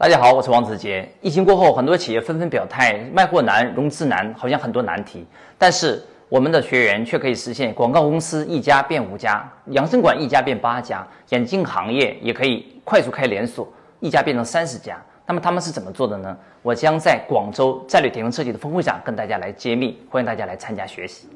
大家好，我是王子杰。疫情过后，很多企业纷纷表态卖货难、融资难，好像很多难题。但是我们的学员却可以实现广告公司一家变五家，养生馆一家变八家，眼镜行业也可以快速开连锁，一家变成三十家。那么他们是怎么做的呢？我将在广州战略顶层设计的峰会上跟大家来揭秘，欢迎大家来参加学习。